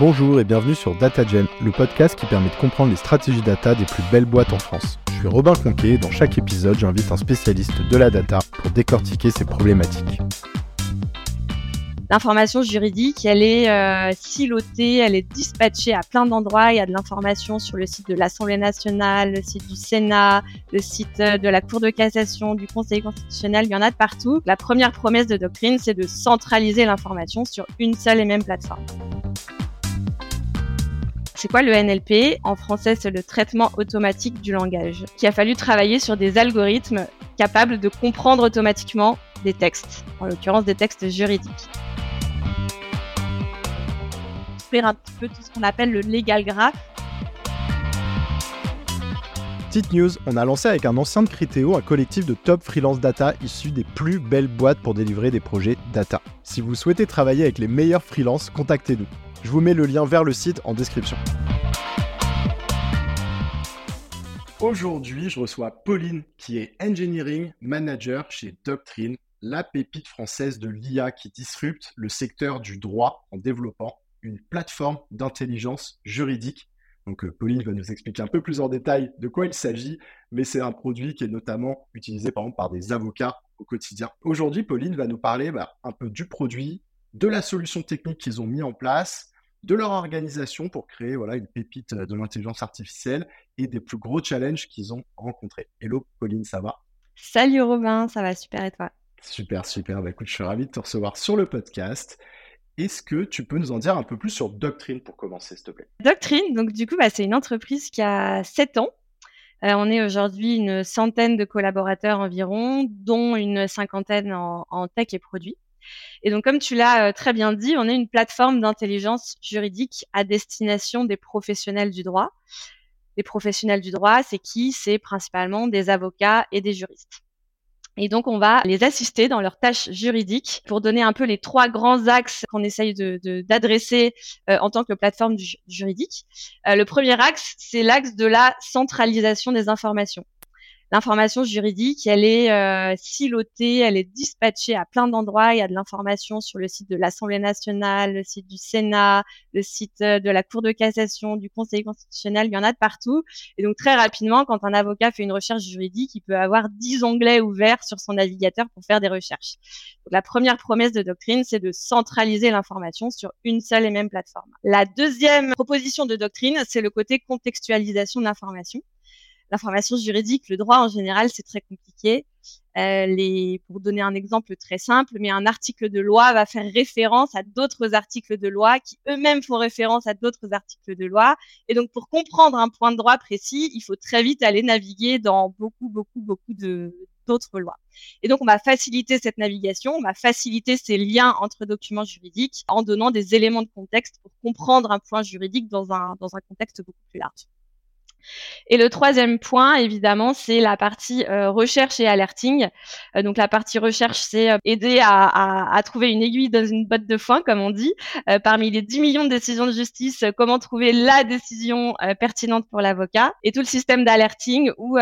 Bonjour et bienvenue sur DataGen, le podcast qui permet de comprendre les stratégies data des plus belles boîtes en France. Je suis Robin Conquet et dans chaque épisode, j'invite un spécialiste de la data pour décortiquer ces problématiques. L'information juridique, elle est euh, silotée, elle est dispatchée à plein d'endroits. Il y a de l'information sur le site de l'Assemblée nationale, le site du Sénat, le site euh, de la Cour de cassation, du Conseil constitutionnel, il y en a de partout. La première promesse de doctrine, c'est de centraliser l'information sur une seule et même plateforme. C'est quoi le NLP En français, c'est le traitement automatique du langage, qui a fallu travailler sur des algorithmes capables de comprendre automatiquement des textes, en l'occurrence des textes juridiques un petit peu tout ce qu'on appelle le legal graph. Petite news, on a lancé avec un ancien de Criteo un collectif de top freelance data issus des plus belles boîtes pour délivrer des projets data. Si vous souhaitez travailler avec les meilleurs freelances, contactez-nous. Je vous mets le lien vers le site en description. Aujourd'hui, je reçois Pauline, qui est Engineering Manager chez Doctrine, la pépite française de l'IA qui disrupte le secteur du droit en développant une plateforme d'intelligence juridique. Donc euh, Pauline va nous expliquer un peu plus en détail de quoi il s'agit, mais c'est un produit qui est notamment utilisé par exemple par des avocats au quotidien. Aujourd'hui, Pauline va nous parler bah, un peu du produit, de la solution technique qu'ils ont mis en place, de leur organisation pour créer voilà, une pépite de l'intelligence artificielle et des plus gros challenges qu'ils ont rencontrés. Hello Pauline, ça va? Salut Robin, ça va super et toi? Super, super. Bah, écoute, je suis ravi de te recevoir sur le podcast. Est-ce que tu peux nous en dire un peu plus sur Doctrine pour commencer, s'il te plaît? Doctrine, donc du coup, bah, c'est une entreprise qui a 7 ans. Euh, on est aujourd'hui une centaine de collaborateurs environ, dont une cinquantaine en, tech et produits. Et donc, comme tu l'as euh, très bien dit, on est une plateforme d'intelligence juridique à destination des professionnels du droit. Les professionnels du droit, c'est qui? C'est principalement des avocats et des juristes. Et donc, on va les assister dans leurs tâches juridiques pour donner un peu les trois grands axes qu'on essaye d'adresser euh, en tant que plateforme juridique. Euh, le premier axe, c'est l'axe de la centralisation des informations l'information juridique, elle est euh, silotée, elle est dispatchée à plein d'endroits. Il y a de l'information sur le site de l'Assemblée nationale, le site du Sénat, le site euh, de la Cour de cassation, du Conseil constitutionnel, il y en a de partout. Et donc très rapidement, quand un avocat fait une recherche juridique, il peut avoir 10 onglets ouverts sur son navigateur pour faire des recherches. Donc, la première promesse de doctrine, c'est de centraliser l'information sur une seule et même plateforme. La deuxième proposition de doctrine, c'est le côté contextualisation de l'information l'information juridique, le droit en général, c'est très compliqué. Euh, les, pour donner un exemple très simple, mais un article de loi va faire référence à d'autres articles de loi qui eux-mêmes font référence à d'autres articles de loi. Et donc, pour comprendre un point de droit précis, il faut très vite aller naviguer dans beaucoup, beaucoup, beaucoup de d'autres lois. Et donc, on va faciliter cette navigation, on va faciliter ces liens entre documents juridiques en donnant des éléments de contexte pour comprendre un point juridique dans un, dans un contexte beaucoup plus large. Et le troisième point, évidemment, c'est la partie euh, recherche et alerting. Euh, donc la partie recherche, c'est euh, aider à, à, trouver une aiguille dans une botte de foin, comme on dit. parmi les 10 millions de décisions de justice, comment trouver la décision pertinente pour l'avocat. Et tout le système d'alerting où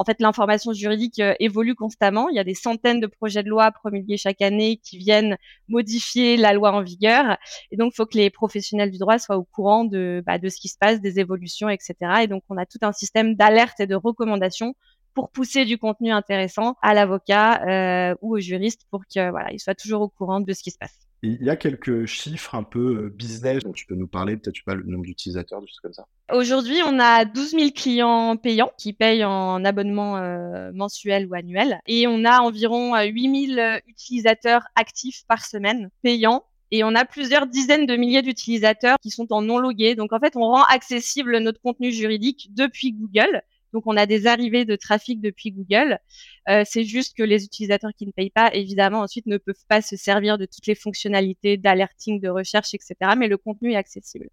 en fait, l'information juridique euh, évolue constamment. Il y a des centaines de projets de loi promulgués chaque année qui viennent modifier la loi en vigueur. Et donc, il faut que les professionnels du droit soient au courant de, bah, ce qui se passe, des évolutions, etc. Et donc, on a tout un système d'alerte et de recommandations pour pousser du contenu intéressant à l'avocat euh, ou au juriste pour qu'il voilà, soit toujours au courant de ce qui se passe. Il y a quelques chiffres un peu euh, business dont tu peux nous parler, peut-être pas le nombre d'utilisateurs, des choses comme ça. Aujourd'hui, on a 12 000 clients payants qui payent en abonnement euh, mensuel ou annuel. Et on a environ 8 000 utilisateurs actifs par semaine payants et on a plusieurs dizaines de milliers d'utilisateurs qui sont en non logués. Donc en fait, on rend accessible notre contenu juridique depuis Google. Donc on a des arrivées de trafic depuis Google. Euh, c'est juste que les utilisateurs qui ne payent pas, évidemment, ensuite ne peuvent pas se servir de toutes les fonctionnalités d'alerting, de recherche, etc. Mais le contenu est accessible.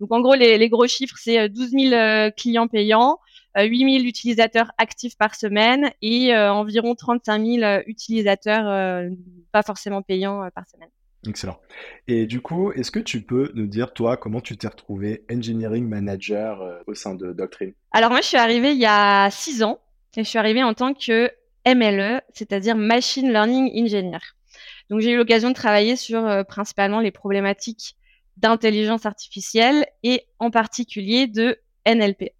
Donc en gros, les, gros chiffres, c'est 12 euh, 000 euh, clients payants, 8 000 utilisateurs actifs par semaine et environ 35 000 utilisateurs pas forcément payants par semaine. Excellent. Et du coup, est-ce que tu peux nous dire, toi, comment tu t'es retrouvé engineering manager euh, au sein de Doctrine? Alors moi, je suis arrivée il y a six ans et je suis arrivée en tant que MLE, c'est-à-dire Machine Learning Engineer. Donc j'ai eu l'occasion de travailler sur euh, principalement les problématiques d'intelligence artificielle et en particulier de NLP.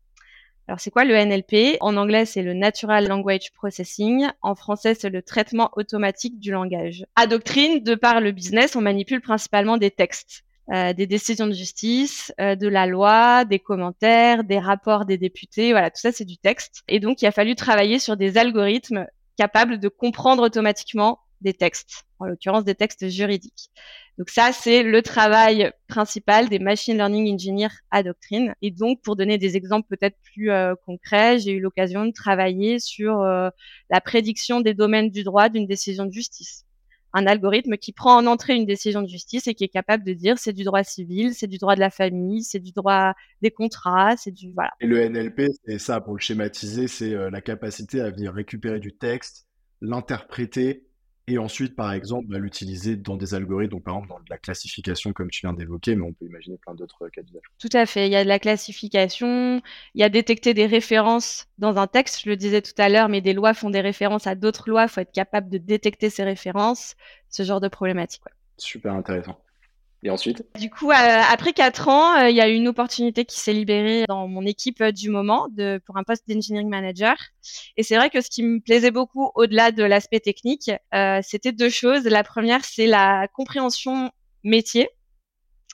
Alors c'est quoi le NLP En anglais c'est le Natural Language Processing, en français c'est le traitement automatique du langage. À Doctrine, de par le business, on manipule principalement des textes. Euh, des décisions de justice, euh, de la loi, des commentaires, des rapports des députés, voilà, tout ça c'est du texte. Et donc il a fallu travailler sur des algorithmes capables de comprendre automatiquement des textes, en l'occurrence des textes juridiques. Donc ça, c'est le travail principal des machine learning engineers à Doctrine. Et donc, pour donner des exemples peut-être plus euh, concrets, j'ai eu l'occasion de travailler sur euh, la prédiction des domaines du droit d'une décision de justice. Un algorithme qui prend en entrée une décision de justice et qui est capable de dire c'est du droit civil, c'est du droit de la famille, c'est du droit des contrats, c'est du voilà. Et le NLP, c'est ça pour le schématiser, c'est euh, la capacité à venir récupérer du texte, l'interpréter et ensuite, par exemple, bah, l'utiliser dans des algorithmes, donc par exemple dans de la classification comme tu viens d'évoquer, mais on peut imaginer plein d'autres cas d'usage. Tout à fait. Il y a de la classification, il y a détecter des références dans un texte, je le disais tout à l'heure, mais des lois font des références à d'autres lois, il faut être capable de détecter ces références, ce genre de problématique. Super intéressant. Et ensuite? Du coup, euh, après quatre ans, euh, il y a une opportunité qui s'est libérée dans mon équipe euh, du moment pour un poste d'engineering manager. Et c'est vrai que ce qui me plaisait beaucoup au-delà de l'aspect technique, c'était deux choses. La première, c'est la compréhension métier.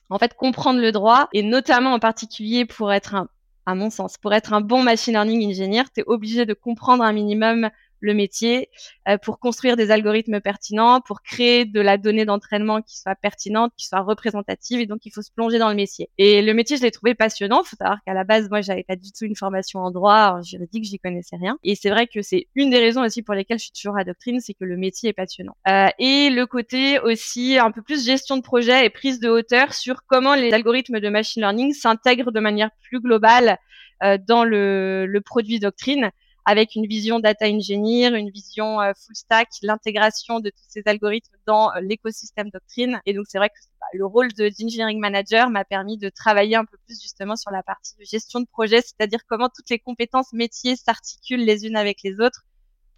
En fait, comprendre le droit et notamment en particulier pour être un, à mon sens, pour être un bon machine learning engineer, tu es obligé de comprendre un minimum le métier euh, pour construire des algorithmes pertinents, pour créer de la donnée d'entraînement qui soit pertinente, qui soit représentative. Et donc, il faut se plonger dans le métier. Et le métier, je l'ai trouvé passionnant. Faut savoir qu'à la base, moi, j'avais pas du tout une formation en droit, en juridique, j'y connaissais rien. Et c'est vrai que c'est une des raisons aussi pour lesquelles je suis toujours à Doctrine, c'est que le métier est passionnant. Euh, et le côté aussi un peu plus gestion de projet et prise de hauteur sur comment les algorithmes de machine learning s'intègrent de manière plus globale euh, dans le, le produit Doctrine avec une vision data engineer, une vision euh, full stack, l'intégration de tous ces algorithmes dans euh, l'écosystème Doctrine. Et donc c'est vrai que le rôle de engineering manager m'a permis de travailler un peu plus justement sur la partie de gestion de projet, c'est-à-dire comment toutes les compétences métiers s'articulent les unes avec les autres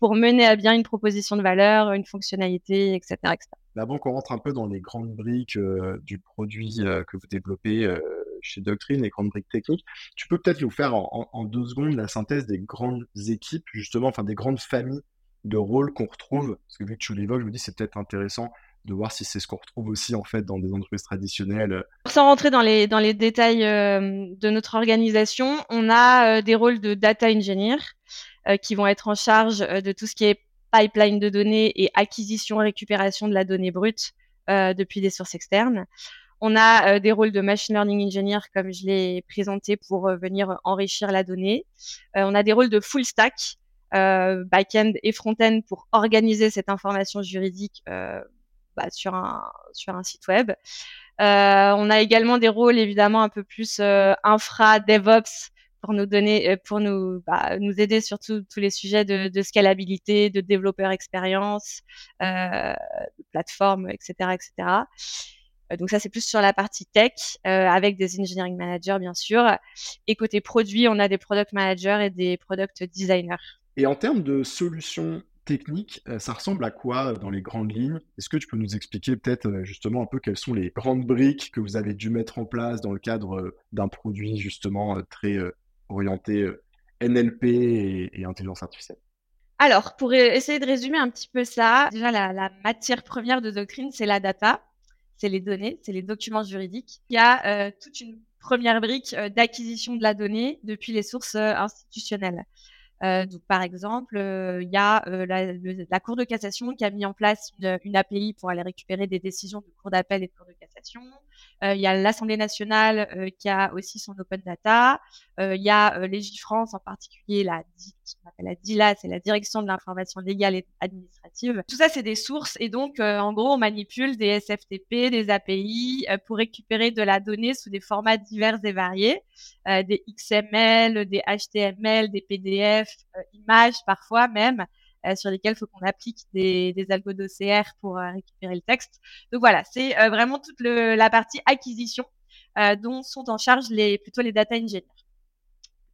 pour mener à bien une proposition de valeur, une fonctionnalité, etc. etc. Qu'on rentre un peu dans les grandes briques euh, du produit que vous développez, chez Doctrine, les grandes briques techniques. Tu peux peut-être nous faire en, deux secondes la synthèse des grandes équipes, justement, enfin des grandes familles de rôles qu'on retrouve? Parce que vu que tu l'évoques, je me dis c'est peut-être intéressant de voir si c'est ce qu'on retrouve aussi en fait dans des entreprises traditionnelles. Sans rentrer dans les, dans les détails euh, de notre organisation, on a euh, des rôles de data engineer euh, qui vont être en charge de tout ce qui est pipeline de données et acquisition récupération de la donnée brute depuis des sources externes. On a euh, des rôles de machine learning engineer, comme je l'ai présenté, pour euh, venir enrichir la donnée. Euh, on a des rôles de full stack, back-end et front-end, pour organiser cette information juridique bah, sur, un, site web. on a également des rôles évidemment un peu plus infra, DevOps, pour nous bah, aider sur tous les sujets de, scalabilité, de développeur expérience, euh, de plateforme, etc., etc. Euh, donc ça, c'est plus sur la partie tech, euh, avec des engineering managers, bien sûr. Et côté produit, on a des product managers et des product designers. Et en termes de solutions techniques, euh, ça ressemble à quoi dans les grandes lignes? Est-ce que tu peux nous expliquer peut-être justement un peu quelles sont les grandes briques que vous avez dû mettre en place dans le cadre d'un produit justement très orienté NLP et, intelligence artificielle? Alors, pour essayer de résumer un petit peu ça, déjà la, la matière première de Doctrine, c'est la data c'est les données, c'est les documents juridiques. Il y a euh, toute une première brique euh, d'acquisition de la donnée depuis les sources euh, donc, par exemple, il y a la, Cour de cassation qui a mis en place une, une, API pour aller récupérer des décisions de Cour d'appel et de Cour de cassation. il y a l'Assemblée nationale qui a aussi son open data. il y a Légifrance, en particulier la la DILA, c'est la Direction de l'information légale et administrative. Tout ça, c'est des sources et donc, euh, en gros, on manipule des SFTP, des API euh, pour récupérer de la donnée sous des formats divers et variés, euh, des XML, des HTML, des PDF, images parfois même, sur lesquels il faut qu'on applique des, des algos d'OCR pour récupérer le texte. Donc voilà, c'est vraiment toute la partie acquisition dont sont en charge les, plutôt les data engineers.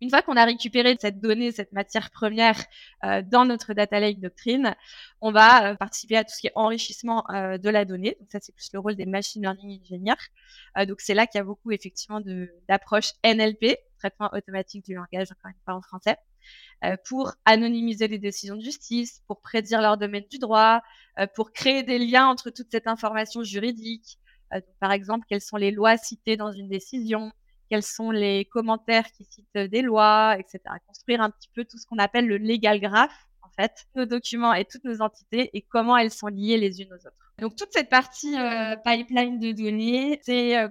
Une fois qu'on a récupéré cette donnée, cette matière première euh, dans notre data lake doctrine, on va euh, participer à tout ce qui est enrichissement euh, de la donnée. Donc ça, c'est plus le rôle des machine learning engineers. donc c'est là qu'il y a beaucoup effectivement d'approches NLP, traitement automatique du langage, encore une fois en français, pour anonymiser les décisions de justice, pour prédire leur domaine du droit, pour créer des liens entre toute cette information juridique. par exemple, quelles sont les lois citées dans une décision, quels sont les commentaires qui citent des lois, etc. Construire un petit peu tout ce qu'on appelle le legal graph, en fait, nos documents et toutes nos entités et comment elles sont liées les unes aux autres. Donc toute cette partie euh, pipeline de données, c'est euh,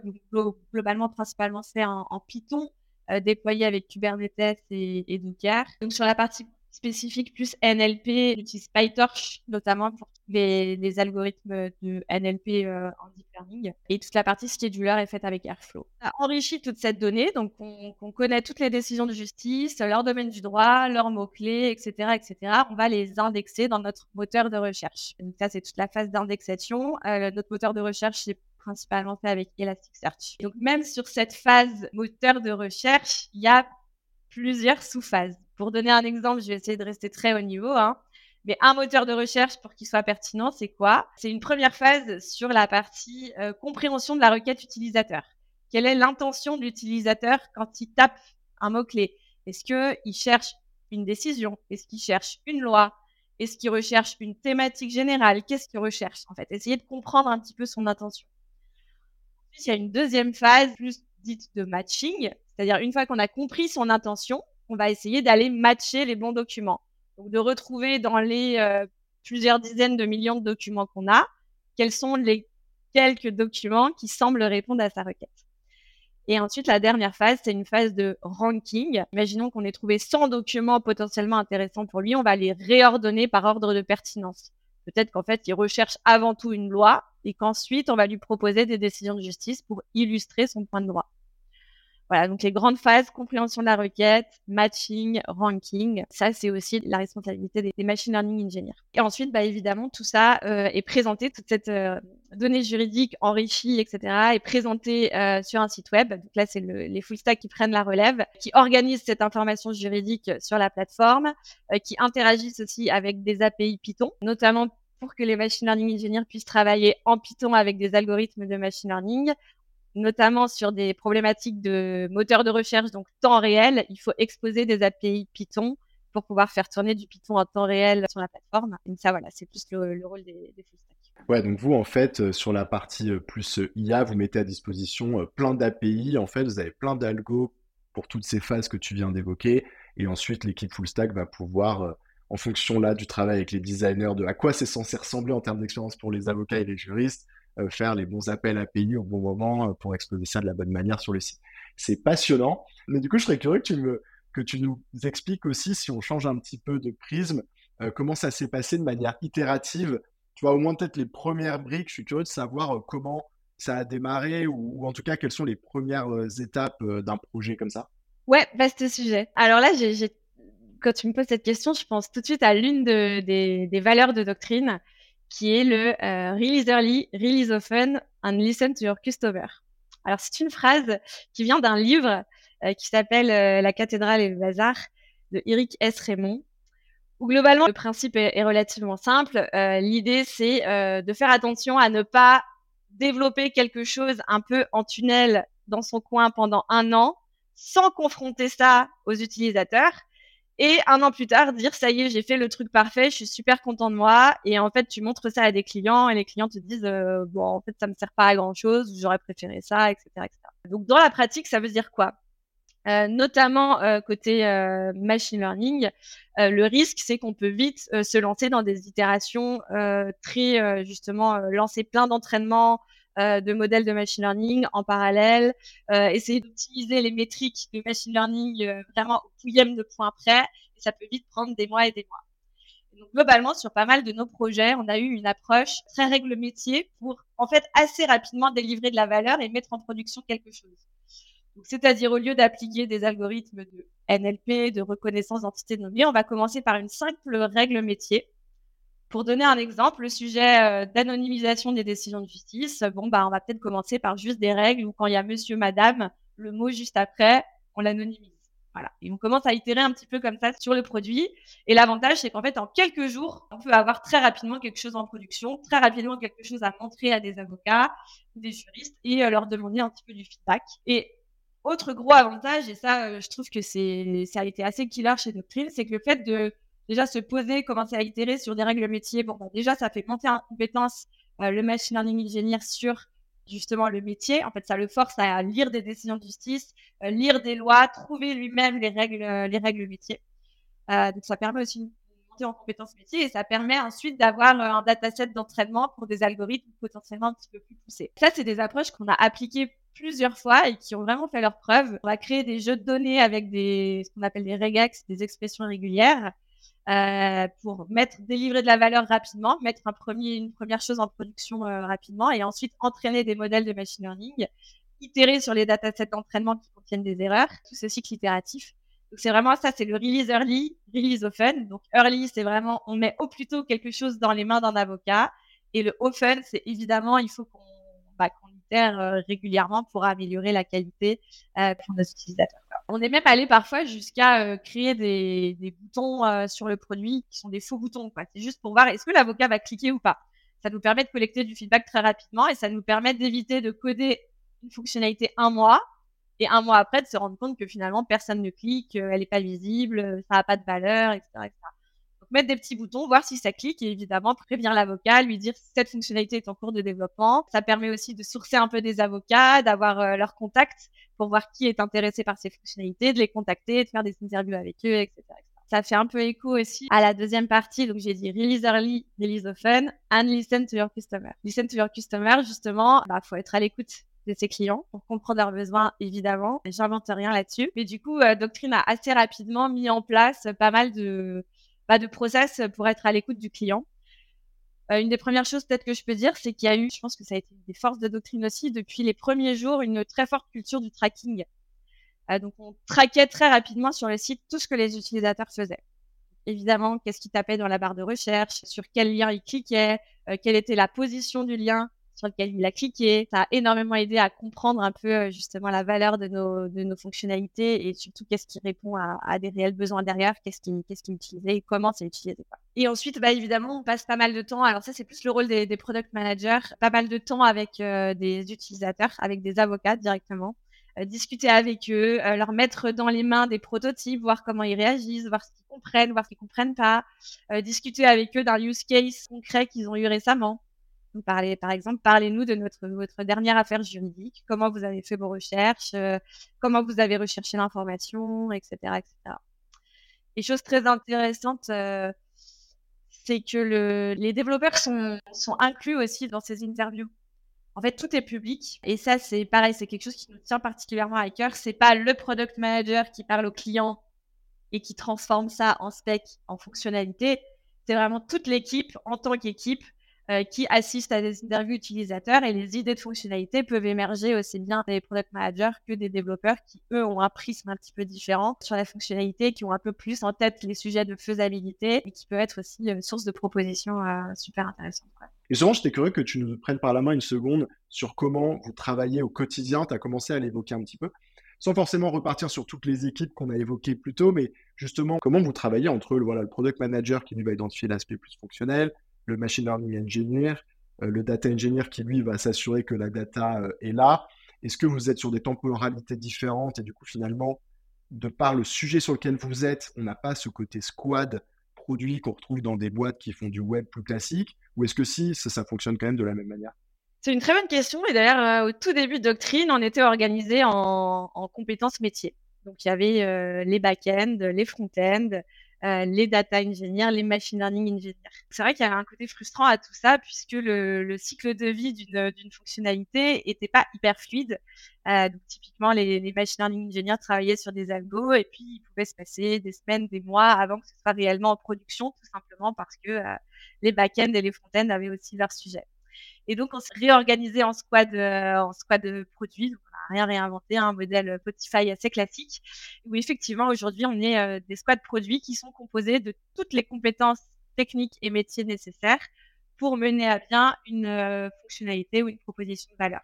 globalement principalement c'est en, Python, euh, déployé avec Kubernetes et, et Docker. Donc sur la partie spécifique plus NLP, j'utilise PyTorch notamment pour les, les algorithmes de NLP euh, en deep learning. Et toute la partie scheduler est faite avec Airflow. On a enrichi toute cette donnée, donc on, connaît toutes les décisions de justice, leur domaine du droit, leurs mots-clés, etc., etc. On va les indexer dans notre moteur de recherche. Donc ça, c'est toute la phase d'indexation. Euh, notre moteur de recherche, c'est principalement fait avec Elasticsearch. Donc même sur cette phase moteur de recherche, il y a plusieurs sous-phases. Pour donner un exemple, je vais essayer de rester très haut niveau. Hein. Mais un moteur de recherche, pour qu'il soit pertinent, c'est quoi? C'est une première phase sur la partie euh, compréhension de la requête utilisateur. Quelle est l'intention de l'utilisateur quand il tape un mot-clé? Est-ce qu'il cherche une décision? Est-ce qu'il cherche une loi? Est-ce qu'il recherche une thématique générale? Qu'est-ce qu'il recherche en fait? Essayer de comprendre un petit peu son intention. Il y a une deuxième phase, plus dite de matching, c'est-à-dire une fois qu'on a compris son intention, on va essayer d'aller matcher les bons documents. Donc de retrouver dans les euh, plusieurs dizaines de millions de documents qu'on a, quels sont les quelques documents qui semblent répondre à sa requête. Et ensuite, la dernière phase, c'est une phase de ranking. Imaginons qu'on ait trouvé 100 documents potentiellement intéressants pour lui, on va les réordonner par ordre de pertinence. Peut-être qu'en fait, il recherche avant tout une loi et qu'ensuite, on va lui proposer des décisions de justice pour illustrer son point de droit. Voilà, donc les grandes phases, compréhension de la requête, matching, ranking, ça c'est aussi la responsabilité des, machine learning engineers. Et ensuite, bah, évidemment, tout ça euh, est présenté, toute cette euh, donnée juridique enrichie, etc., est présentée euh, sur un site web. Donc là, c'est le, les full stack qui prennent la relève, qui organisent cette information juridique sur la plateforme, qui interagissent aussi avec des API Python, notamment pour que les machine learning engineers puissent travailler en Python avec des algorithmes de machine learning notamment sur des problématiques de moteur de recherche, donc temps réel, il faut exposer des API Python pour pouvoir faire tourner du Python en temps réel sur la plateforme. Donc ça, voilà, c'est plus le, rôle des, des full stack. Ouais, donc vous, en fait, euh, sur la partie euh, plus euh, IA, vous mettez à disposition plein d'API. En fait, vous avez plein d'algos pour toutes ces phases que tu viens d'évoquer. Et ensuite, l'équipe full stack va pouvoir, en fonction là du travail avec les designers, de à quoi c'est censé ressembler en termes d'expérience pour les avocats et les juristes, euh, faire les bons appels API au bon moment euh, pour exposer ça de la bonne manière sur le site. C'est passionnant, mais du coup, je serais curieux que tu, nous expliques aussi, si on change un petit peu de prisme, euh, comment ça s'est passé de manière itérative. Tu vois, au moins peut-être les premières briques, je suis curieux de savoir comment ça a démarré ou, en tout cas quelles sont les premières étapes d'un projet comme ça. Ouais, vaste sujet. Alors là, quand tu me poses cette question, je pense tout de suite à l'une des, valeurs de doctrine qui est le euh, Release early, release often, and listen to your customer. Alors c'est une phrase qui vient d'un livre euh, qui s'appelle euh, La cathédrale et le bazar de Eric S. Raymond, où globalement le principe est, relativement simple. L'idée c'est de faire attention à ne pas développer quelque chose un peu en tunnel dans son coin pendant un an sans confronter ça aux utilisateurs et un an plus tard dire ça y est j'ai fait le truc parfait je suis super content de moi. Et en fait tu montres ça à des clients et les clients te disent euh, bon en fait ça me sert pas à grand chose j'aurais préféré ça etc donc dans la pratique ça veut dire quoi? Euh, notamment euh, côté machine learning, le risque c'est qu'on peut vite se lancer dans des itérations très justement lancer plein d'entraînements, euh, de modèles de machine learning en parallèle, euh, essayer d'optimiser les métriques de machine learning euh, vraiment au pouillème de points près, et ça peut vite prendre des mois et des mois. donc globalement, sur pas mal de nos projets, on a eu une approche très règle métier pour en fait assez rapidement délivrer de la valeur et mettre en production quelque chose. C'est-à-dire au lieu d'appliquer des algorithmes de NLP, de reconnaissance d'entités nommées, on va commencer par une simple règle métier pour donner un exemple, le sujet euh, d'anonymisation des décisions de justice, bon, bah, on va peut-être commencer par juste des règles où quand il y a monsieur, madame, le mot juste après, on l'anonymise. Voilà. Et on commence à itérer un petit peu comme ça sur le produit. Et l'avantage, c'est qu'en fait, en quelques jours, on peut avoir très rapidement quelque chose en production, très rapidement quelque chose à montrer à des avocats, des juristes et euh, leur demander un petit peu du feedback. Et autre gros avantage, et ça, euh, je trouve que c'est, ça a été assez killer chez Doctrine, c'est que le fait de déjà se poser, commencer à itérer sur des règles métiers, bon, bah, déjà, ça fait monter en compétence euh, le machine learning engineer sur justement le métier. En fait, ça le force à lire des décisions de justice, euh, lire des lois, trouver lui-même les règles, euh, les règles métiers. Donc, ça permet aussi de monter en compétences métiers et ça permet ensuite d'avoir un dataset d'entraînement pour des algorithmes potentiellement un petit peu plus poussés. Ça, c'est des approches qu'on a appliquées plusieurs fois et qui ont vraiment fait leurs preuves. On va créer des jeux de données avec ce qu'on appelle des regex, des expressions régulières. Euh, pour mettre, délivrer de la valeur rapidement, mettre un premier, une première chose en production euh, rapidement et ensuite entraîner des modèles de machine learning, itérer sur les datasets d'entraînement qui contiennent des erreurs, tout ce cycle itératif. Donc c'est vraiment ça, c'est le release early, release often. Donc early, c'est vraiment on met au plus tôt quelque chose dans les mains d'un avocat et le often, c'est évidemment il faut qu'on bah, euh, régulièrement pour améliorer la qualité pour nos utilisateurs. On est même allé parfois jusqu'à euh, créer des, boutons euh, sur le produit qui sont des faux boutons. C'est juste pour voir est-ce que l'avocat va cliquer ou pas. Ça nous permet de collecter du feedback très rapidement et ça nous permet d'éviter de coder une fonctionnalité un mois et un mois après de se rendre compte que finalement personne ne clique, euh, elle n'est pas visible, ça n'a pas de valeur, etc., mettre des petits boutons, voir si ça clique et évidemment prévenir l'avocat, lui dire si cette fonctionnalité est en cours de développement. Ça permet aussi de sourcer un peu des avocats, d'avoir leur contact pour voir qui est intéressé par ces fonctionnalités, de les contacter, de faire des interviews avec eux, etc. Ça fait un peu écho aussi à la deuxième partie. Donc, j'ai dit release early, release often, and listen to your customer. Listen to your customer, justement, bah, faut être à l'écoute de ses clients pour comprendre leurs besoins, évidemment. J'invente rien là-dessus. Mais du coup, euh, Doctrine a assez rapidement mis en place pas mal de, bah, de process pour être à l'écoute du client. Euh, une des premières choses peut-être que je peux dire, c'est qu'il y a eu, je pense que ça a été des forces de doctrine aussi, depuis les premiers jours, une très forte culture du tracking. Euh, donc on traquait très rapidement sur le site tout ce que les utilisateurs faisaient. Évidemment, qu'est-ce qu'ils tapaient dans la barre de recherche, sur quel lien ils cliquaient, euh, quelle était la position du lien, sur lequel il a cliqué. Ça a énormément aidé à comprendre un peu euh, justement la valeur de nos, de nos fonctionnalités et surtout qu'est-ce qui répond à, des réels besoins derrière, qu'est-ce qui, qu'est-ce et comment c'est utilisé. Et ensuite, bah, évidemment, on passe pas mal de temps. Alors ça, c'est plus le rôle des, des product managers, pas mal de temps avec euh, des utilisateurs, avec des avocats directement. Euh, discuter avec eux, leur mettre dans les mains des prototypes, voir comment ils réagissent, voir ce qu'ils comprennent, voir ce qu'ils comprennent pas, discuter avec eux d'un use case concret qu'ils ont eu récemment, parler, par exemple, parlez-nous de votre dernière affaire juridique, comment vous avez fait vos recherches, euh, comment vous avez recherché l'information, etc., etc. Et chose très intéressante, euh, c'est que le, les développeurs sont, sont inclus aussi dans ces interviews. En fait, tout est public. Et ça, c'est pareil, c'est quelque chose qui nous tient particulièrement à cœur. C'est pas le product manager qui parle au client et qui transforme ça en spec, en fonctionnalité. C'est vraiment toute l'équipe en tant qu'équipe euh, qui assistent à des interviews utilisateurs et les idées de fonctionnalité peuvent émerger aussi bien des product managers que des développeurs qui, eux, ont un prisme un petit peu différent sur la fonctionnalité, qui ont un peu plus en tête les sujets de faisabilité et qui peut être aussi une source de propositions euh, super intéressantes. Et souvent, j'étais curieux que tu nous prennes par la main une seconde sur comment vous travaillez au quotidien. Tu as commencé à l'évoquer un petit peu sans forcément repartir sur toutes les équipes qu'on a évoquées plus tôt, mais justement, comment vous travaillez entre voilà, le product manager qui lui va identifier l'aspect plus fonctionnel, le machine learning engineer, euh, le data engineer qui lui va s'assurer que la data euh, est là. Est-ce que vous êtes sur des temporalités différentes et du coup finalement, de par le sujet sur lequel vous êtes, on n'a pas ce côté squad produit qu'on retrouve dans des boîtes qui font du web plus classique? Ou est-ce que si, ça, fonctionne quand même de la même manière? C'est une très bonne question. Et d'ailleurs, euh, au tout début de Doctrine, on était organisé en, en compétences métiers. Donc il y avait les back-end, les front-end, euh, les data engineers, les machine learning engineers. C'est vrai qu'il y avait un côté frustrant à tout ça puisque le, le cycle de vie d'une fonctionnalité était pas hyper fluide. Euh, donc typiquement, les, les, machine learning engineers travaillaient sur des algos et puis il pouvait se passer des semaines, des mois avant que ce soit réellement en production, tout simplement parce que euh, les back-end et les front-end avaient aussi leur sujet. Et donc, on s'est réorganisé en squad, euh, en squad de produits. Rien réinventé, un modèle Spotify assez classique. Où effectivement, aujourd'hui, on est euh, des squads produits qui sont composés de toutes les compétences techniques et métiers nécessaires pour mener à bien une euh, fonctionnalité ou une proposition de valeur.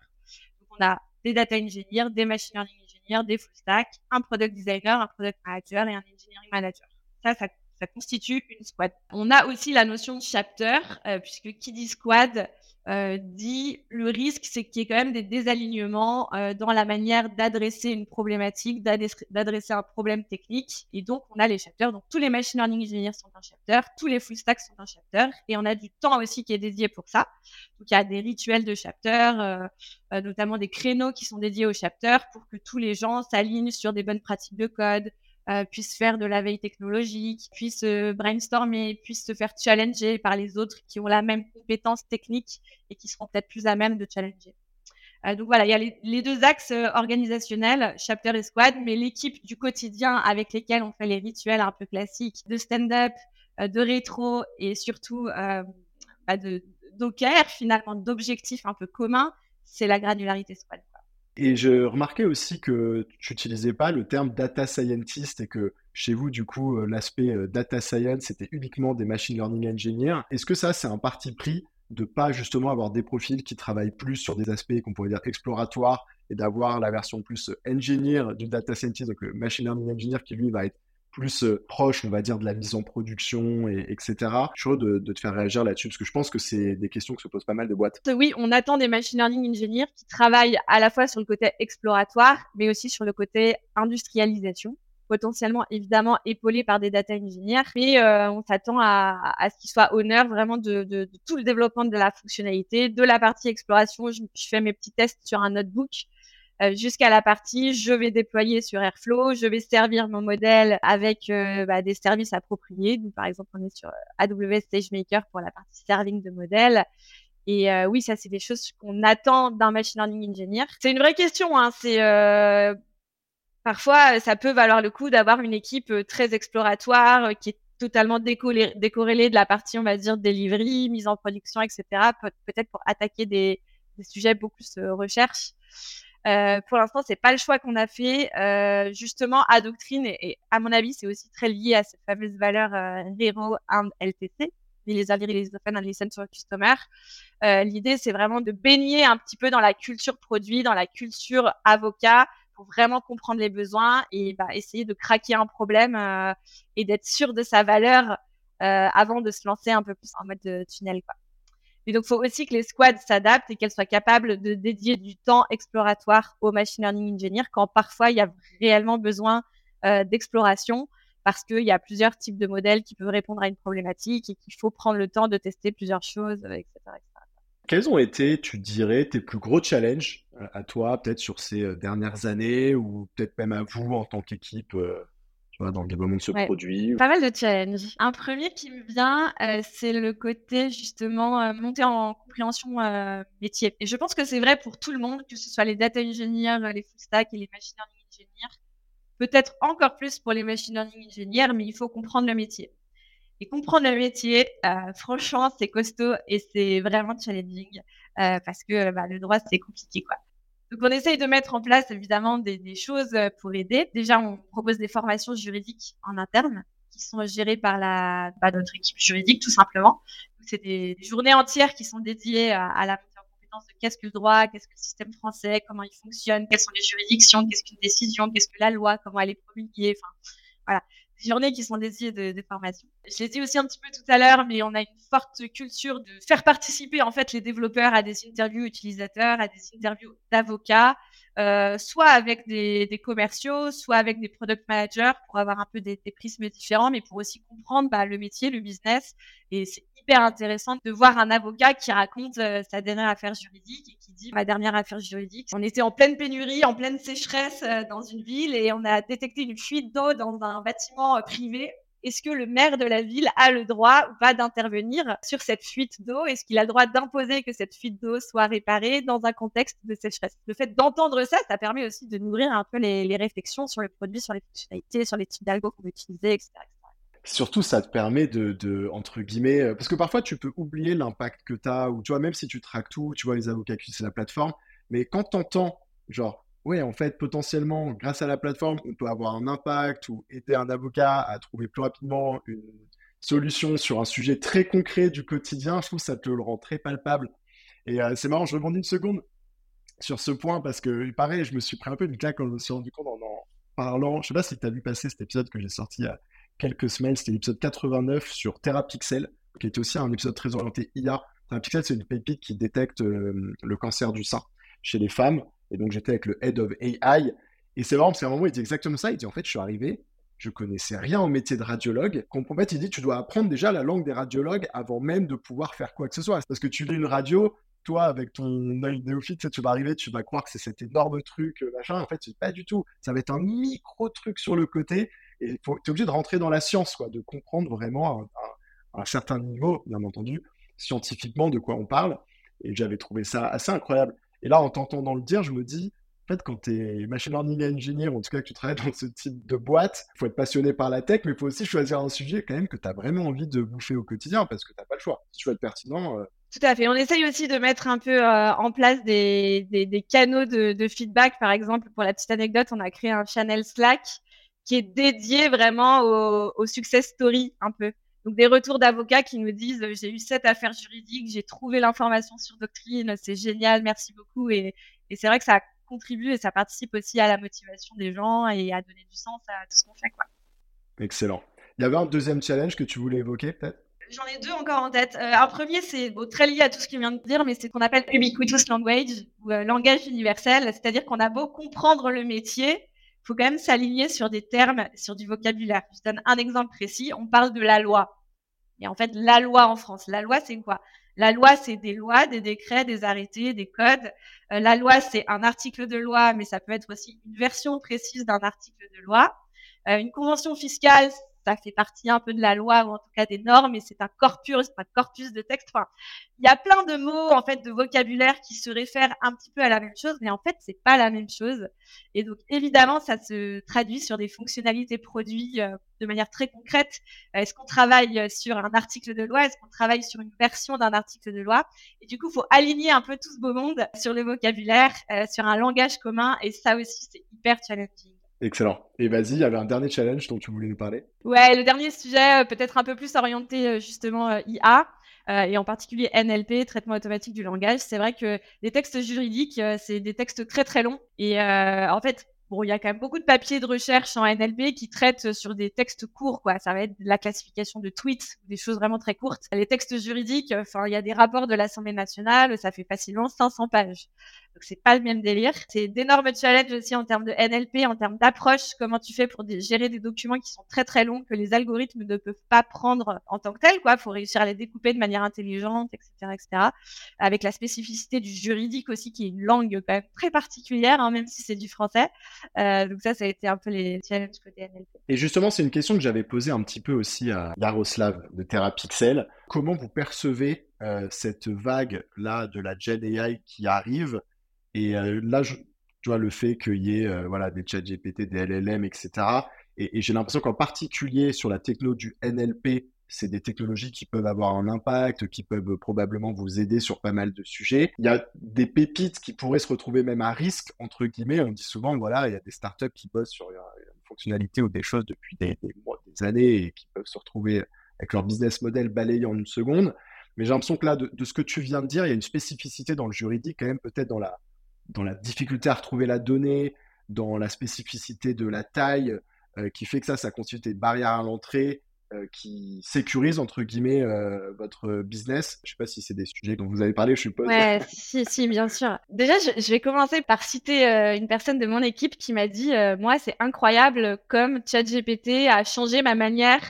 Donc, on a des data engineers, des machine learning engineers engineer, des full stack, un product designer, un product manager et un engineering manager. Ça, ça, constitue une squad. On a aussi la notion de chapter, euh, puisque qui dit squad euh, dit le risque, c'est qu'il y ait quand même des désalignements euh, dans la manière d'adresser une problématique, d'adresser un problème technique. Et donc, on a les chapters. Donc, tous les machine learning engineers sont un chapter, tous les full stacks sont un chapter. Et on a du temps aussi qui est dédié pour ça. Donc, il y a des rituels de chapter, euh, euh notamment des créneaux qui sont dédiés aux chapters pour que tous les gens s'alignent sur des bonnes pratiques de code, euh, puissent faire de la veille technologique, puissent euh, brainstormer, puissent se faire challenger par les autres qui ont la même compétence technique et qui seront peut-être plus à même de challenger. Euh, donc voilà, il y a les, deux axes organisationnels, chapter et squad, mais l'équipe du quotidien avec lesquels on fait les rituels un peu classiques de stand-up, de rétro et surtout bah de finalement d'objectifs un peu communs, c'est la granularité squad. Et je remarquais aussi que tu n'utilisais pas le terme data scientist et que chez vous, du coup, euh, l'aspect euh, data science, c'était uniquement des machine learning engineers. Est-ce que ça, c'est un parti pris de pas justement avoir des profils qui travaillent plus sur des aspects qu'on pourrait dire exploratoires et d'avoir la version plus engineer du data scientist, donc le machine learning engineer qui lui va être plus euh, proche, on va dire, de la mise en production, et, etc. Je suis de, de te faire réagir là-dessus, parce que je pense que c'est des questions que se posent pas mal de boîtes. Oui, on attend des machine learning engineers qui travaillent à la fois sur le côté exploratoire, mais aussi sur le côté industrialisation potentiellement évidemment épaulés par des data engineers, mais euh, on s'attend à, ce qu'ils soient honneur vraiment de, tout le développement de la fonctionnalité, de la partie exploration. Je fais mes petits tests sur un notebook euh, jusqu'à la partie je vais déployer sur Airflow, je vais servir mon modèle avec euh, bah, des services appropriés. Donc, par exemple, on est sur euh, AWS SageMaker pour la partie serving de modèle. Et oui, ça, c'est des choses qu'on attend d'un machine learning engineer. C'est une vraie question. Hein. C'est parfois, ça peut valoir le coup d'avoir une équipe très exploratoire qui est totalement décorrélée de la partie, on va dire, delivery, mise en production, etc. Peut-être pour attaquer des, des sujets beaucoup plus recherche. Euh, pour l'instant, c'est pas le choix qu'on a fait. Euh, justement, à Doctrine, et, à mon avis, c'est aussi très lié à cette fameuse valeur euh, Hero and LTC, les and Listen to Customer. Euh, L'idée, c'est vraiment de baigner un petit peu dans la culture produit, dans la culture avocat, pour vraiment comprendre les besoins et bah, essayer de craquer un problème euh, et d'être sûr de sa valeur avant de se lancer un peu plus en mode tunnel. Quoi. Et donc, il faut aussi que les squads s'adaptent et qu'elles soient capables de dédier du temps exploratoire aux machine learning engineers quand parfois il y a réellement besoin euh, d'exploration parce qu'il y a plusieurs types de modèles qui peuvent répondre à une problématique et qu'il faut prendre le temps de tester plusieurs choses, etc. Quels ont été, tu dirais, tes plus gros challenges euh, à toi, peut-être sur ces euh, dernières années ou peut-être même à vous en tant qu'équipe dans le développement de ce produit Pas mal de challenges. Un premier qui me vient, euh, c'est le côté justement euh, monter en compréhension euh, métier. Et je pense que c'est vrai pour tout le monde, que ce soit les data engineers, les full stack et les machine learning engineers. Peut-être encore plus pour les machine learning engineers, mais il faut comprendre le métier. Et comprendre le métier, franchement, c'est costaud et c'est vraiment challenging parce que bah, le droit, c'est compliqué, quoi. Donc, on essaye de mettre en place évidemment des, choses euh, pour aider. Déjà, on propose des formations juridiques en interne qui sont gérées par la par notre équipe juridique, tout simplement. C'est des, journées entières qui sont dédiées à, la montée en compétence de qu'est-ce que le droit, qu'est-ce que le système français, comment il fonctionne, quelles sont les juridictions, qu'est-ce qu'une décision, qu'est-ce que la loi, comment elle est promulguée. Voilà, journées qui sont dédiées de, de formation. Je l'ai dit aussi un petit peu tout à l'heure, mais on a une forte culture de faire participer en fait les développeurs à des interviews utilisateurs, à des interviews d'avocats, euh, soit avec des, des, commerciaux, soit avec des product managers pour avoir un peu des, prismes différents, mais pour aussi comprendre bah, le métier, le business. Et c'est hyper intéressant de voir un avocat qui raconte euh, sa dernière affaire juridique et qui dit ma dernière affaire juridique. On était en pleine pénurie, en pleine sécheresse euh, dans une ville et on a détecté une fuite d'eau dans un bâtiment privé est-ce que le maire de la ville a le droit d'intervenir sur cette fuite d'eau? Est-ce qu'il a le droit d'imposer que cette fuite d'eau soit réparée dans un contexte de sécheresse? Le fait d'entendre ça, ça permet aussi de nourrir un peu les, réflexions sur le produit, sur les fonctionnalités, sur les types d'algo qu'on utiliser, etc. Surtout, ça te permet de, entre guillemets, euh, parce que parfois tu peux oublier l'impact que tu as, ou tu vois, même si tu traques tout, tu vois les avocats qui utilisent la plateforme, mais quand tu entends, genre, oui, en fait, potentiellement, grâce à la plateforme, on peut avoir un impact ou aider un avocat à trouver plus rapidement une solution sur un sujet très concret du quotidien. Je trouve que ça te le rend très palpable. Et euh, c'est marrant, je rebondis une seconde. sur ce point parce que, pareil, je me suis pris un peu une claque quand je me suis rendu compte en en parlant. Je sais pas si tu as vu passer cet épisode que j'ai sorti il y a quelques semaines. C'était l'épisode 89 sur TerraPixel, qui était aussi un épisode très orienté IA. TerraPixel, c'est une pépite qui détecte euh, le cancer du sein chez les femmes. Et donc, j'étais avec le head of AI. Et c'est marrant parce qu'à un moment, il dit exactement ça. Il dit en fait, je suis arrivé, je connaissais rien au métier de radiologue. En fait, il dit tu dois apprendre déjà la langue des radiologues avant même de pouvoir faire quoi que ce soit. Parce que tu lis une radio, toi, avec ton œil néophyte, tu vas arriver, tu vas croire que c'est cet énorme truc, euh, machin. En fait, c'est pas du tout. Ça va être un micro truc sur le côté. Et tu es obligé de rentrer dans la science, quoi, de comprendre vraiment à un, certain niveau, bien entendu, scientifiquement de quoi on parle. Et j'avais trouvé ça assez incroyable. Et là, en t'entendant le dire, je me dis, en fait, quand tu es machine learning engineer, en tout cas que tu travailles dans ce type de boîte, il faut être passionné par la tech, mais il faut aussi choisir un sujet quand même que tu as vraiment envie de bouffer au quotidien parce que tu n'as pas le choix. Si tu veux être pertinent. Euh, tout à fait. On essaye aussi de mettre un peu euh, en place des, des, canaux de, de, feedback. Par exemple, pour la petite anecdote, on a créé un channel Slack qui est dédié vraiment au, au success story un peu. Donc des retours d'avocats qui nous disent j'ai eu cette affaire juridique, j'ai trouvé l'information sur Doctrine, c'est génial, merci beaucoup. Et, et c'est vrai que ça contribue et ça participe aussi à la motivation des gens et à donner du sens à tout ce qu'on fait. Quoi. Excellent. Il y avait un deuxième challenge que tu voulais évoquer peut-être? J'en ai deux encore en tête. Euh, un premier, c'est très lié à tout ce qu'il vient de dire, mais c'est ce qu'on appelle ubiquitous language ou euh, langage universel. C'est-à-dire qu'on a beau comprendre le métier, il faut quand même s'aligner sur des termes, sur du vocabulaire. Je donne un exemple précis. On parle de la loi. Et en fait, la loi en France, la loi, c'est quoi? La loi, c'est des lois, des décrets, des arrêtés, des codes. Euh, la loi, c'est un article de loi, mais ça peut être aussi une version précise d'un article de loi. Euh, une convention fiscale, ça fait partie un peu de la loi ou en tout cas des normes et c'est un corpus, un corpus de texte. Enfin, il y a plein de mots en fait de vocabulaire qui se réfèrent un petit peu à la même chose, mais en fait c'est pas la même chose. Et donc évidemment ça se traduit sur des fonctionnalités produits euh, de manière très concrète. Est-ce qu'on travaille sur un article de loi? Est-ce qu'on travaille sur une version d'un article de loi? Et du coup, il faut aligner un peu tout ce beau monde sur le vocabulaire, euh, sur un langage commun. Et ça aussi, c'est hyper challenging. Excellent. Et vas-y, il y avait un dernier challenge dont tu voulais nous parler. Ouais, le dernier sujet, euh, peut-être un peu plus orienté euh, justement euh, IA. et en particulier NLP, traitement automatique du langage. C'est vrai que les textes juridiques, c'est des textes très très longs. Et en fait, Bon, il y a quand même beaucoup de papiers de recherche en NLP qui traitent sur des textes courts. Ça va être la classification de tweets, des choses vraiment très courtes. Les textes juridiques, enfin, il y a des rapports de l'Assemblée nationale, ça fait facilement 500 pages. Donc c'est pas le même délire. C'est d'énormes challenges aussi en termes de NLP, en termes d'approche. Comment tu fais pour gérer des documents qui sont très très longs que les algorithmes ne peuvent pas prendre en tant que tels, quoi. Faut réussir à les découper de manière intelligente, etc., etc. Avec la spécificité du juridique aussi, qui est une langue quand même très particulière, hein, même si c'est du français. Euh, donc ça, ça a été un peu les challenges côté NLP. Et justement, c'est une question que j'avais posée un petit peu aussi à Yaroslav de TerraPixel. Comment vous percevez euh, cette vague là de la Gen AI qui arrive? Et euh, là, je, tu vois le fait qu'il y ait voilà des chat GPT, des LLM, etc. Et, j'ai l'impression qu'en particulier sur la techno du NLP, c'est des technologies qui peuvent avoir un impact, qui peuvent probablement vous aider sur pas mal de sujets. Il y a des pépites qui pourraient se retrouver même à risque, entre guillemets. On dit souvent, voilà, il y a des startups qui bossent sur une fonctionnalité ou des choses depuis des, mois, des années et qui peuvent se retrouver avec leur business model balayé en une seconde. Mais j'ai l'impression que là, de, ce que tu viens de dire, il y a une spécificité dans le juridique, quand même, peut-être dans la, dans la difficulté à retrouver la donnée, dans la spécificité de la taille, euh, qui fait que ça, ça constitue des barrières à l'entrée euh, qui sécurise entre guillemets euh, votre business. Je sais pas si c'est des sujets dont vous avez parlé, je suppose. Ouais, si, si, bien sûr. Déjà, je, vais commencer par citer une personne de mon équipe qui m'a dit, moi, c'est incroyable comme ChatGPT a changé ma manière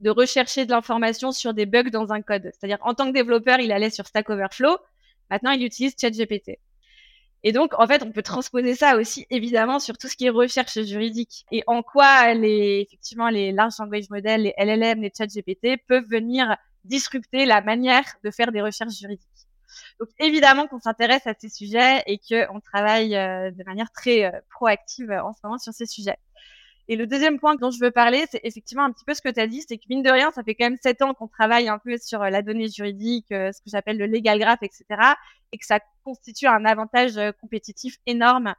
de rechercher de l'information sur des bugs dans un code. C'est-à-dire, en tant que développeur, il allait sur Stack Overflow. Maintenant, il utilise ChatGPT. Et donc, en fait, on peut transposer ça aussi évidemment sur tout ce qui est recherche juridique et en quoi les, effectivement, les large language models, les LLM, les chat GPT peuvent venir disrupter la manière de faire des recherches juridiques. Donc, évidemment qu'on s'intéresse à ces sujets et qu'on travaille euh, de manière très euh, proactive en ce moment sur ces sujets. Et le deuxième point dont je veux parler, c'est effectivement un petit peu ce que tu as dit, c'est que mine de rien, ça fait quand même sept ans qu'on travaille un peu sur euh, la donnée juridique, euh, ce que j'appelle le legal graph, etc., et que ça constitue un avantage euh, compétitif énorme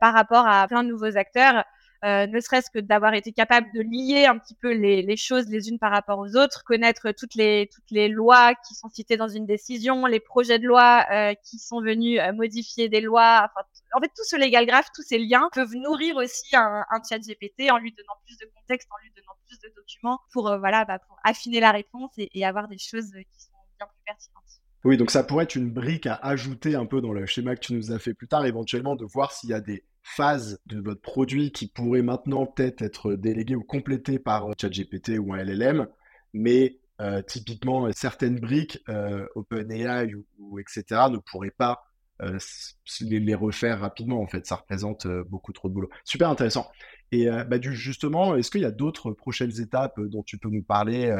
par rapport à plein de nouveaux acteurs. Euh, ne serait-ce que d'avoir été capable de lier un petit peu les, choses les unes par rapport aux autres, connaître toutes les lois qui sont citées dans une décision, les projets de loi euh, qui sont venus euh, modifier des lois. En fait, tout ce legal graph, tous ces liens peuvent nourrir aussi un, un chat GPT en lui donnant plus de contexte, en lui donnant plus de documents pour voilà bah, pour affiner la réponse et, et avoir des choses qui sont bien plus pertinentes. Oui, donc ça pourrait être une brique à ajouter un peu dans le schéma que tu nous as fait plus tard, éventuellement de voir s'il y a des phases de votre produit qui pourraient maintenant peut-être être déléguées ou complétées par ChatGPT ou un LLM, mais euh, typiquement certaines briques euh, OpenAI ou, etc. ne pourraient pas euh, les, refaire rapidement en fait. Ça représente euh, beaucoup trop de boulot. Super intéressant. Et euh, bah, justement, est-ce qu'il y a d'autres prochaines étapes dont tu peux nous parler,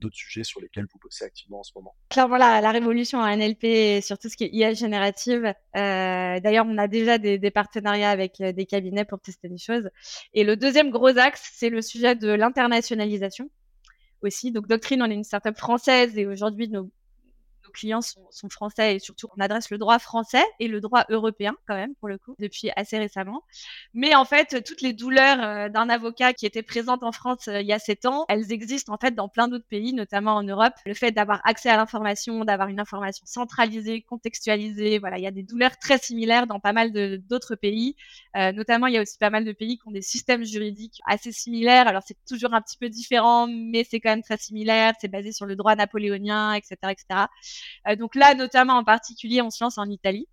d'autres sujets sur lesquels vous bossez activement en ce moment? Clairement, la, la révolution en NLP sur tout ce qui est IA générative. D'ailleurs, on a déjà des, partenariats avec des cabinets pour tester des choses. Et le deuxième gros axe, c'est le sujet de l'internationalisation aussi. Donc, Doctrine, on est une startup française et aujourd'hui, nos clients sont, français et surtout on adresse le droit français et le droit européen quand même pour le coup depuis assez récemment. Mais en fait, toutes les douleurs euh, d'un avocat qui était présente en France euh, il y a sept ans, elles existent en fait dans plein d'autres pays, notamment en Europe. Le fait d'avoir accès à l'information, d'avoir une information centralisée, contextualisée, voilà, il y a des douleurs très similaires dans pas mal d'autres pays. Euh, notamment, il y a aussi pas mal de pays qui ont des systèmes juridiques assez similaires. Alors c'est toujours un petit peu différent, mais c'est quand même très similaire. C'est basé sur le droit napoléonien, etc., etc. Euh, donc là, notamment en particulier, on se lance en Italie.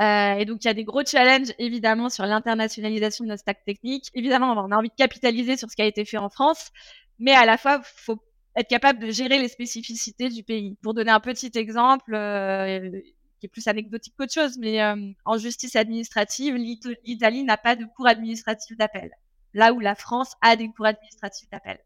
Euh, et donc, il y a des gros challenges, évidemment, sur l'internationalisation de notre stack technique. Évidemment, on a envie de capitaliser sur ce qui a été fait en France, mais à la fois, faut être capable de gérer les spécificités du pays. Pour donner un petit exemple, euh, qui est plus anecdotique qu'autre chose, mais euh, en justice administrative, l'Italie n'a pas de cours administratif d'appel, là où la France a des cours administratifs d'appel.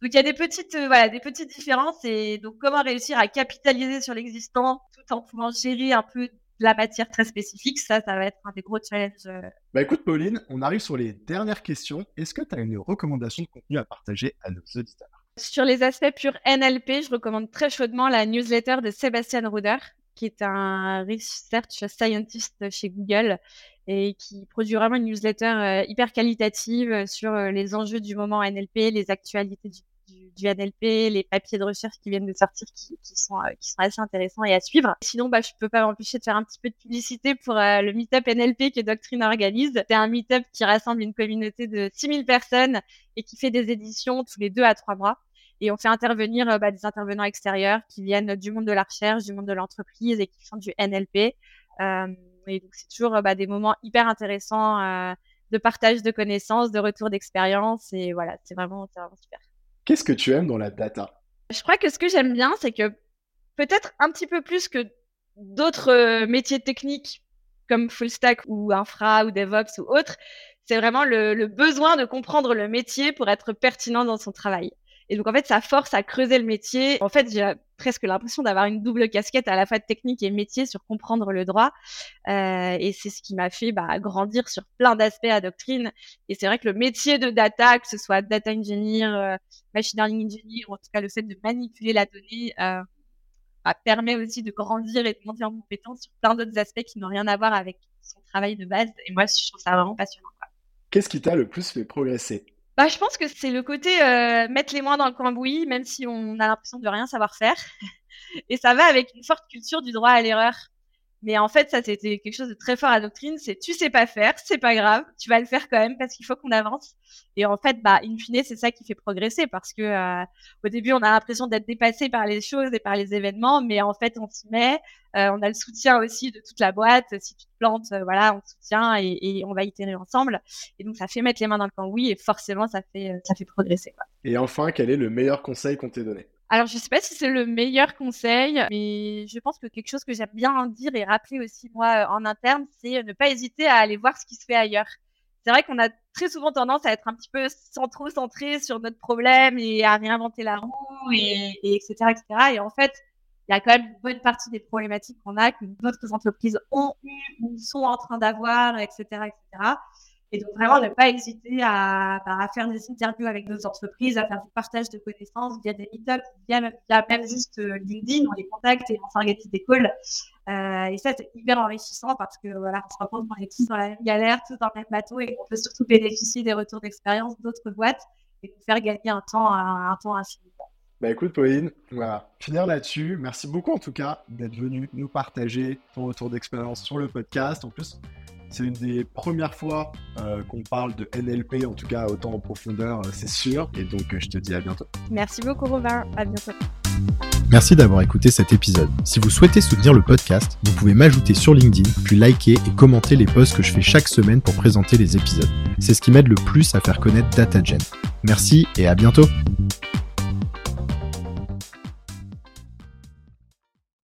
Donc il y a des petites, euh, voilà, des petites différences et donc comment réussir à capitaliser sur l'existant tout en pouvant gérer un peu la matière très spécifique, ça, ça va être un des gros challenges. Euh. Bah écoute Pauline, on arrive sur les dernières questions. Est-ce que tu as une recommandation de contenu à partager à nos auditeurs? Sur les aspects purs NLP, je recommande très chaudement la newsletter de Sébastien Ruder, qui est un research scientist chez Google et qui produit vraiment une newsletter euh, hyper qualitative sur les enjeux du moment NLP, les actualités du du, NLP, les papiers de recherche qui viennent de sortir qui, sont, euh, qui sont assez intéressants et à suivre. Sinon, bah, je peux pas m'empêcher de faire un petit peu de publicité pour euh, le Meetup NLP que Doctrine organise. C'est un Meetup qui rassemble une communauté de 6000 personnes et qui fait des éditions tous les deux à trois mois. Et on fait intervenir euh, bah, des intervenants extérieurs qui viennent du monde de la recherche, du monde de l'entreprise et qui font du NLP. Euh, et donc, c'est toujours bah, des moments hyper intéressants de partage de connaissances, de retour d'expérience. Et voilà, c'est vraiment super. Qu'est-ce que tu aimes dans la data? Je crois que ce que j'aime bien, c'est que peut-être un petit peu plus que d'autres euh, métiers techniques comme full stack ou infra ou DevOps ou autre, c'est vraiment le, le, besoin de comprendre le métier pour être pertinent dans son travail. Et donc, en fait, ça force à creuser le métier. En fait, j'ai presque l'impression d'avoir une double casquette à la fois de technique et métier sur comprendre le droit. Euh, et c'est ce qui m'a fait bah, grandir sur plein d'aspects à Doctrine. Et c'est vrai que le métier de data, que ce soit data engineer, euh, machine learning engineer, ou en tout cas le fait de manipuler la donnée, euh, bah, permet aussi de grandir et de monter en compétence sur plein d'autres aspects qui n'ont rien à voir avec son travail de base. Et moi, je trouve ça vraiment passionnant. Qu'est-ce qui t'a le plus fait progresser? Bah, je pense que c'est le côté euh, mettre les mains dans le cambouis, même si on a l'impression de rien savoir faire. Et ça va avec une forte culture du droit à l'erreur. Mais en fait, ça, c'était quelque chose de très fort à doctrine. C'est tu sais pas faire, c'est pas grave, tu vas le faire quand même parce qu'il faut qu'on avance. Et en fait, bah, in fine, c'est ça qui fait progresser parce que euh, au début, on a l'impression d'être dépassé par les choses et par les événements, mais en fait, on s'y met. Euh, on a le soutien aussi de toute la boîte. Si tu te plantes, euh, voilà, on te soutient et, on va itérer ensemble. Et donc, ça fait mettre les mains dans le cambouis et forcément, ça fait, ça fait progresser. Et enfin, quel est le meilleur conseil qu'on t'ait donné? Alors, je sais pas si c'est le meilleur conseil, mais je pense que quelque chose que j'aime bien dire et rappeler aussi moi en interne, c'est ne pas hésiter à aller voir ce qui se fait ailleurs. C'est vrai qu'on a très souvent tendance à être un petit peu trop centré sur notre problème et à réinventer la roue et, et etc., etc. Et en fait, il y a quand même une bonne partie des problématiques qu'on a que d'autres entreprises ont eu ou sont en train d'avoir, etc., etc. Et donc vraiment ne pas hésiter à, bah, faire des interviews avec d'autres entreprises, à faire du partage de connaissances via des meetups, via, via même juste euh, LinkedIn, on les contacte et on s'organise des calls. Euh, et ça, c'est hyper enrichissant parce que voilà, on se rend compte qu'on est tous dans la même galère, tous dans le même bateau et qu'on peut surtout bénéficier des retours d'expérience d'autres boîtes et nous faire gagner un temps, un, temps infiniment. Bah écoute Pauline, voilà, finir là-dessus. Merci beaucoup en tout cas d'être venu nous partager ton retour d'expérience sur le podcast. En plus, c'est une des premières fois euh, qu'on parle de NLP, en tout cas autant en profondeur, euh, c'est sûr. Et donc, euh, je te dis à bientôt. Merci beaucoup, Robin. À bientôt. Merci d'avoir écouté cet épisode. Si vous souhaitez soutenir le podcast, vous pouvez m'ajouter sur LinkedIn, puis liker et commenter les posts que je fais chaque semaine pour présenter les épisodes. C'est ce qui m'aide le plus à faire connaître DataGen. Merci et à bientôt.